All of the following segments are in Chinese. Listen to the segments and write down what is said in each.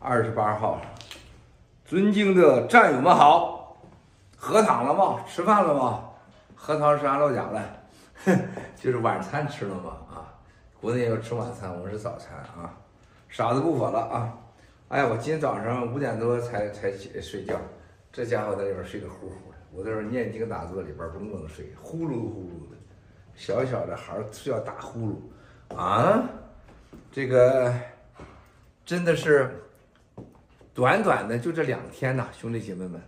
二十八号，尊敬的战友们好，喝汤了吗？吃饭了吗？喝汤是俺老家的，就是晚餐吃了吗？啊，国内要吃晚餐，我们是早餐啊。傻子不说了啊！哎，我今天早上五点多才才起睡觉，这家伙在里边睡得呼呼的，我在这念经打坐里边甭甭睡，呼噜呼噜的，小小的孩睡觉打呼噜啊，这个真的是。短短的就这两天呐，兄弟姐妹们，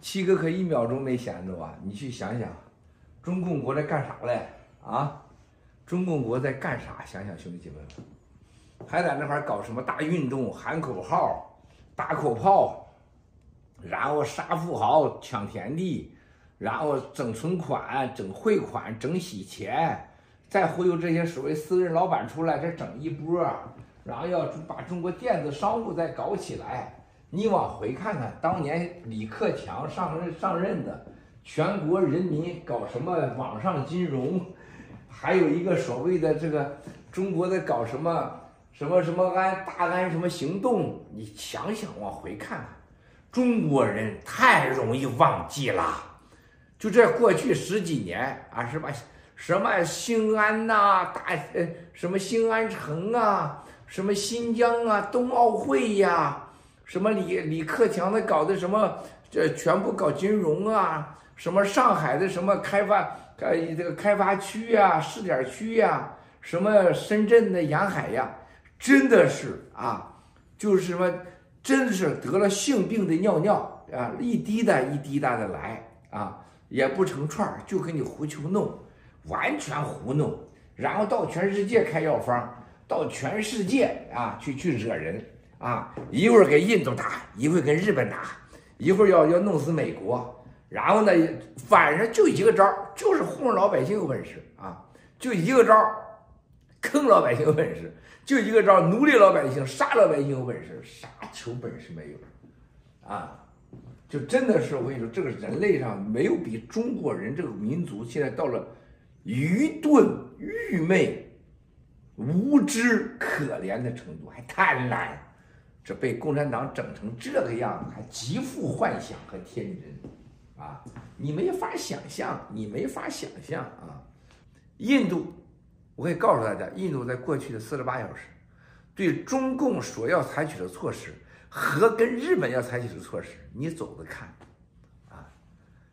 七哥可一秒钟没闲着啊！你去想想，中共国在干啥嘞？啊，中共国在干啥？想想兄弟姐妹们，还在那块搞什么大运动，喊口号，打口炮，然后杀富豪，抢田地，然后整存款，整汇款，整洗钱，再忽悠这些所谓私人老板出来，再整一波。然后要把中国电子商务再搞起来，你往回看看，当年李克强上任上任的，全国人民搞什么网上金融，还有一个所谓的这个中国在搞什么什么什么安大安什么行动，你想想往回看看，中国人太容易忘记了，就这过去十几年啊，是吧？什么兴安呐、大呃什么兴安城啊。什么新疆啊，冬奥会呀，什么李李克强的搞的什么，这全部搞金融啊，什么上海的什么开发，呃，这个开发区呀、试点区呀，什么深圳的沿海呀，真的是啊，就是什么，真的是得了性病的尿尿啊，一滴答一滴答的来啊，也不成串，就给你胡球弄，完全胡弄，然后到全世界开药方。到全世界啊去去惹人啊，一会儿给印度打，一会儿跟日本打，一会儿要要弄死美国，然后呢，反正就一个招，就是糊弄老百姓有本事啊，就一个招，坑老百姓有本事，就一个招，奴隶老百姓，杀老百姓有本事，啥球本事没有啊？就真的是我跟你说，这个人类上没有比中国人这个民族现在到了愚钝愚昧。无知可怜的程度，还贪婪，这被共产党整成这个样子，还极富幻想和天真，啊，你没法想象，你没法想象啊！印度，我可以告诉大家，印度在过去的四十八小时，对中共所要采取的措施和跟日本要采取的措施，你走着看，啊，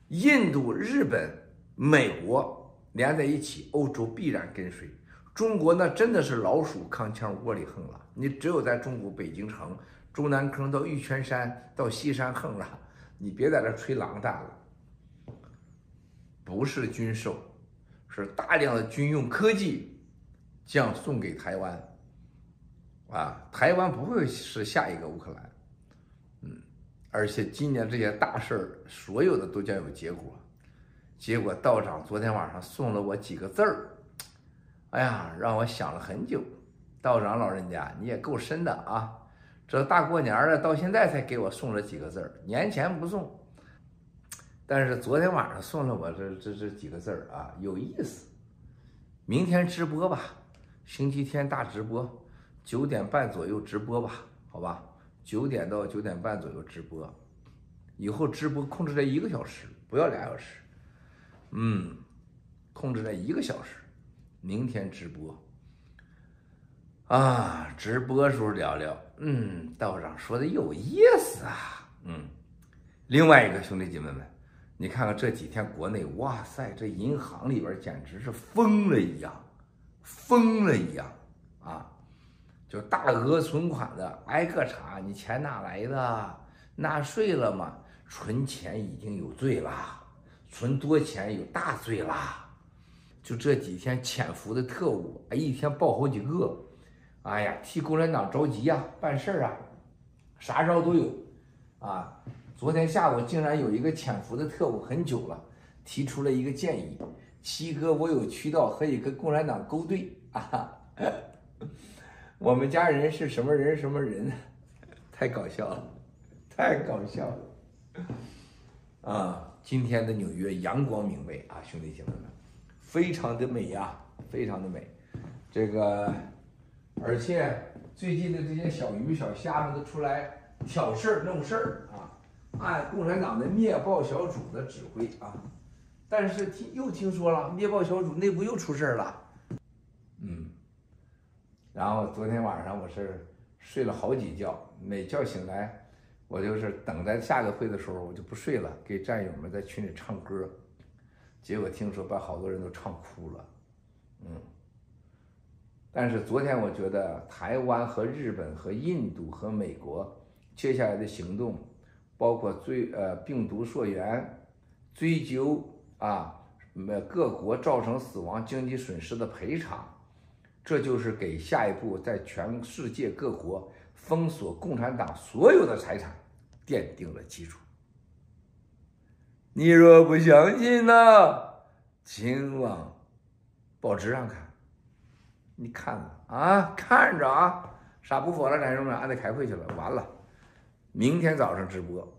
印度、日本、美国连在一起，欧洲必然跟随。中国那真的是老鼠扛枪窝里横了，你只有在中国北京城、中南坑到玉泉山到西山横了，你别在这吹狼蛋了。不是军售，是大量的军用科技将送给台湾。啊，台湾不会是下一个乌克兰。嗯，而且今年这些大事儿，所有的都将有结果。结果道长昨天晚上送了我几个字儿。哎呀，让我想了很久，道长老人家你也够深的啊！这大过年了，到现在才给我送了几个字儿，年前不送，但是昨天晚上送了我这这这几个字儿啊，有意思。明天直播吧，星期天大直播，九点半左右直播吧，好吧？九点到九点半左右直播，以后直播控制在一个小时，不要俩小时，嗯，控制在一个小时。明天直播啊，直播时候聊聊。嗯，道长说的有意思啊。嗯，另外一个兄弟姐妹们，你看看这几天国内，哇塞，这银行里边简直是疯了一样，疯了一样啊！就大额存款的挨个查，你钱哪来的？纳税了吗？存钱已经有罪了，存多钱有大罪了。就这几天潜伏的特务，哎，一天报好几个，哎呀，替共产党着急呀，办事儿啊，啥招都有，啊，昨天下午竟然有一个潜伏的特务很久了，提出了一个建议，七哥，我有渠道可以跟共产党勾兑啊，我们家人是什么人什么人，太搞笑了，太搞笑了，啊，今天的纽约阳光明媚啊，兄弟姐妹们。非常的美呀，非常的美。这个而且最近的这些小鱼小虾们都出来挑事儿弄事儿啊，按共产党的灭暴小组的指挥啊，但是听又听说了灭暴小组内部又出事儿了，嗯，然后昨天晚上我是睡了好几觉，每觉醒来，我就是等待下个会的时候，我就不睡了，给战友们在群里唱歌，结果听说把好多人都唱哭了，嗯。但是昨天我觉得台湾和日本和印度和美国接下来的行动，包括追呃病毒溯源、追究啊每各国造成死亡经济损失的赔偿，这就是给下一步在全世界各国封锁共产党所有的财产奠定了基础。你若不相信呢，请往报纸上看。你看着啊，看着啊，啥不说了，战友们，俺得开会去了，完了，明天早上直播。